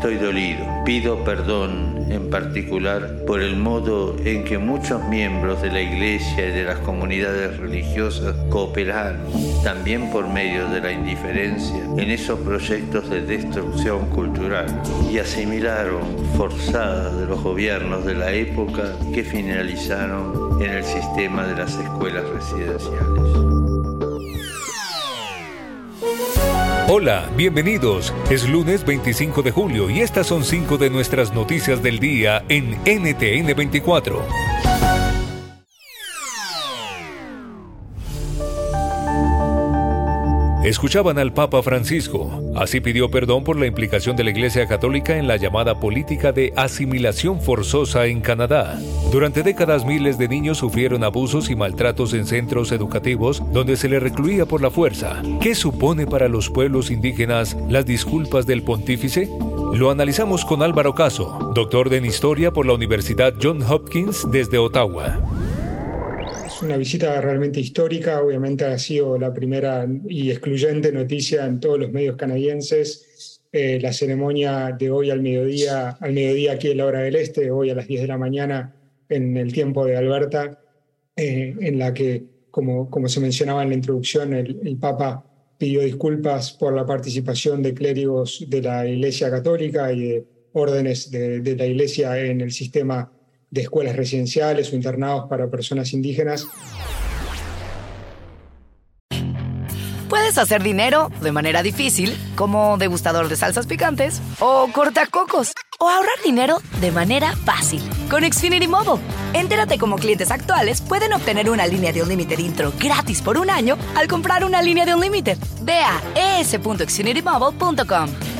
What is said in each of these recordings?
Estoy dolido. Pido perdón en particular por el modo en que muchos miembros de la Iglesia y de las comunidades religiosas cooperaron, también por medio de la indiferencia, en esos proyectos de destrucción cultural y asimilaron forzadas de los gobiernos de la época que finalizaron en el sistema de las escuelas residenciales. Hola, bienvenidos. Es lunes 25 de julio y estas son cinco de nuestras noticias del día en NTN 24. Escuchaban al Papa Francisco. Así pidió perdón por la implicación de la Iglesia Católica en la llamada política de asimilación forzosa en Canadá. Durante décadas miles de niños sufrieron abusos y maltratos en centros educativos donde se les recluía por la fuerza. ¿Qué supone para los pueblos indígenas las disculpas del pontífice? Lo analizamos con Álvaro Caso, doctor en historia por la Universidad John Hopkins desde Ottawa una visita realmente histórica, obviamente ha sido la primera y excluyente noticia en todos los medios canadienses. Eh, la ceremonia de hoy al mediodía, al mediodía aquí en la hora del este, hoy a las 10 de la mañana en el tiempo de Alberta, eh, en la que, como, como se mencionaba en la introducción, el, Papa pidió disculpas por la participación de clérigos de la Iglesia Católica y de órdenes de, de la Iglesia en el sistema de escuelas residenciales o internados para personas indígenas. Puedes hacer dinero de manera difícil, como degustador de salsas picantes, o cortacocos, o ahorrar dinero de manera fácil con Xfinity Mobile. Entérate cómo clientes actuales pueden obtener una línea de Unlimited intro gratis por un año al comprar una línea de Unlimited. Ve a es.xfinitymobile.com.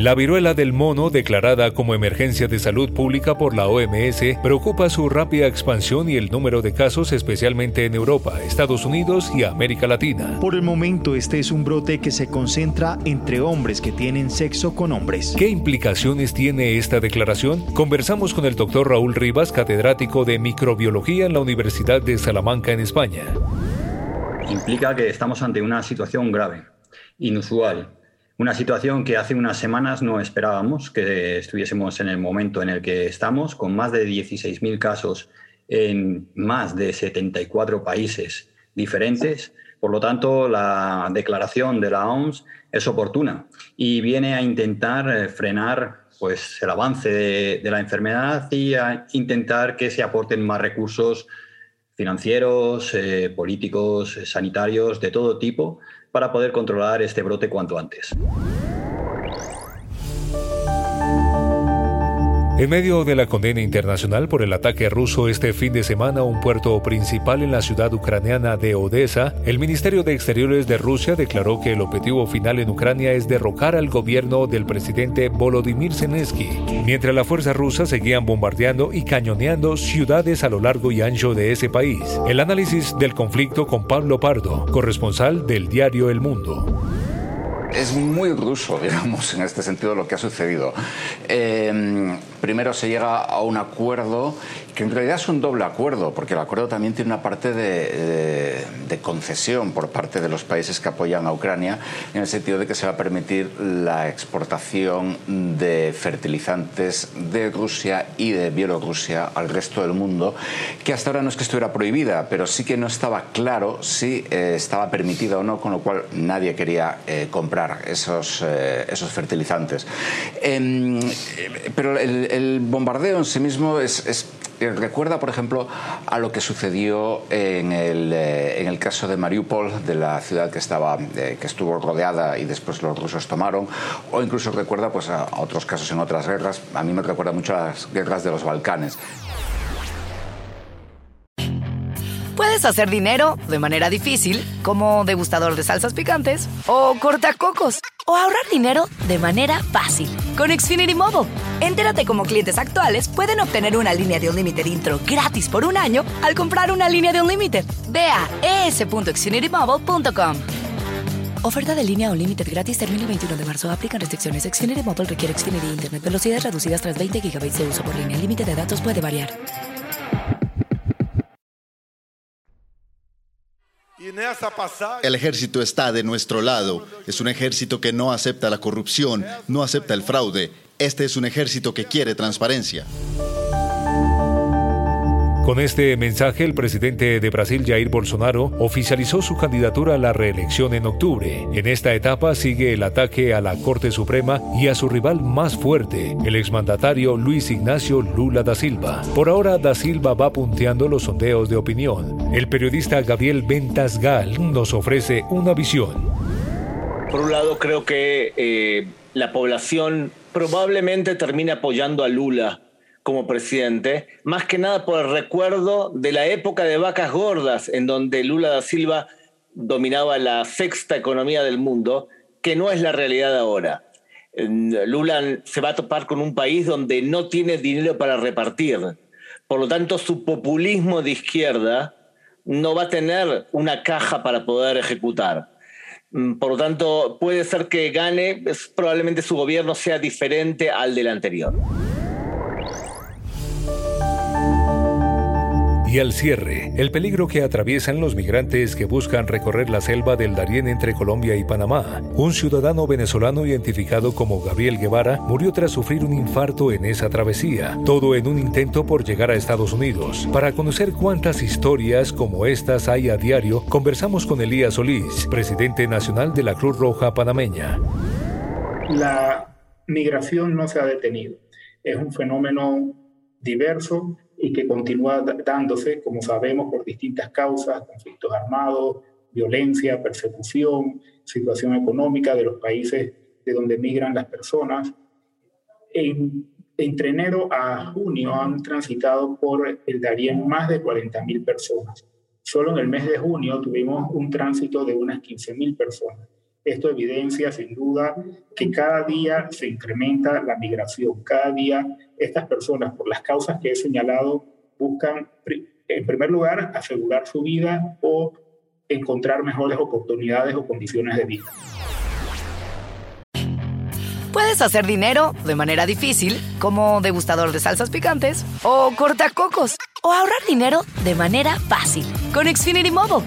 La viruela del mono, declarada como emergencia de salud pública por la OMS, preocupa su rápida expansión y el número de casos, especialmente en Europa, Estados Unidos y América Latina. Por el momento, este es un brote que se concentra entre hombres que tienen sexo con hombres. ¿Qué implicaciones tiene esta declaración? Conversamos con el doctor Raúl Rivas, catedrático de microbiología en la Universidad de Salamanca, en España. Implica que estamos ante una situación grave, inusual una situación que hace unas semanas no esperábamos que estuviésemos en el momento en el que estamos, con más de 16.000 casos en más de 74 países diferentes. Por lo tanto, la declaración de la OMS es oportuna y viene a intentar eh, frenar pues, el avance de, la enfermedad y a intentar que se aporten más recursos financieros, eh, políticos, sanitarios, de todo tipo, para poder controlar este brote cuanto antes. En medio de la condena internacional por el ataque ruso este fin de semana a un puerto principal en la ciudad ucraniana de Odessa, el Ministerio de Exteriores de Rusia declaró que el objetivo final en Ucrania es derrocar al gobierno del presidente Volodymyr Zelensky, mientras las fuerzas rusas seguían bombardeando y cañoneando ciudades a lo largo y ancho de ese país. El análisis del conflicto con Pablo Pardo, corresponsal del diario El Mundo es muy ruso, digamos, en este sentido lo que ha sucedido. Eh, primero se llega a un acuerdo que en realidad es un doble acuerdo, porque el acuerdo también tiene una parte de, concesión por parte de los países que apoyan a Ucrania, en el sentido de que se va a permitir la exportación de fertilizantes de Rusia y de Bielorrusia al resto del mundo, que hasta ahora no es que estuviera prohibida, pero sí que no estaba claro si eh, estaba permitida o no, con lo cual nadie quería eh, comprar esos, eh, esos fertilizantes. Em, pero el, bombardeo en sí mismo es recuerda, por ejemplo, a lo que sucedió en el, eh, en el caso de Mariupol, de la ciudad que, estaba, eh, que estuvo rodeada y después los rusos tomaron, o incluso recuerda pues, a otros casos en otras guerras. A mí me recuerda mucho a las guerras de los Balcanes. Puedes hacer dinero de manera difícil, como degustador de salsas picantes, o cortacocos, o ahorrar dinero de manera fácil con Xfinity Mobile. Entérate cómo clientes actuales pueden obtener una línea de Unlimited intro gratis por un año al comprar una línea de Unlimited. Ve a es.xfinitymobile.com. Oferta de línea o límite gratis termina el 21 de marzo. Aplican restricciones. Xfinity Motor requiere Xfinity Internet. Velocidades reducidas tras 20 GB de uso por línea. El límite de datos puede variar. El ejército está de nuestro lado. Es un ejército que no acepta la corrupción, no acepta el fraude. Este es un ejército que quiere transparencia. Con este mensaje, el presidente de Brasil, Jair Bolsonaro, oficializó su candidatura a la reelección en octubre. En esta etapa sigue el ataque a la Corte Suprema y a su rival más fuerte, el exmandatario Luis Ignacio Lula da Silva. Por ahora, da Silva va punteando los sondeos de opinión. El periodista Gabriel Ventas Gal nos ofrece una visión. Por un lado, creo que eh, la población probablemente termine apoyando a Lula como presidente, más que nada por el recuerdo de la época de vacas gordas, en donde Lula da Silva dominaba la sexta economía del mundo, que no es la realidad ahora. Lula se va a topar con un país donde no tiene dinero para repartir. Por lo tanto, su populismo de izquierda no va a tener una caja para poder ejecutar. Mm, por lo tanto, puede ser que gane, probablemente su gobierno sea diferente al del anterior. Y al cierre, el peligro que atraviesan los migrantes que buscan recorrer la selva del Darién entre Colombia y Panamá. Un ciudadano venezolano identificado como Gabriel Guevara murió tras sufrir un infarto en esa travesía, todo en un intento por llegar a Estados Unidos. Para conocer cuántas historias como estas hay a diario, conversamos con Elías Solís, presidente nacional de la Cruz Roja Panameña. La migración no se ha detenido. Es un fenómeno diverso y que continúa dándose, como sabemos, por distintas causas, conflictos armados, violencia, persecución, situación económica de los países de donde migran las personas. En, entre enero a junio han transitado por el Darién más de 40.000 personas. Solo en el mes de junio tuvimos un tránsito de unas 15.000 personas. Esto evidencia sin duda que cada día se incrementa la migración, cada día estas personas, por las causas que he señalado, buscan, en primer lugar, asegurar su vida o encontrar mejores oportunidades o condiciones de vida. Puedes hacer dinero de manera difícil, como degustador de salsas picantes, o cortacocos, o ahorrar dinero de manera fácil con Xfinity Mobile.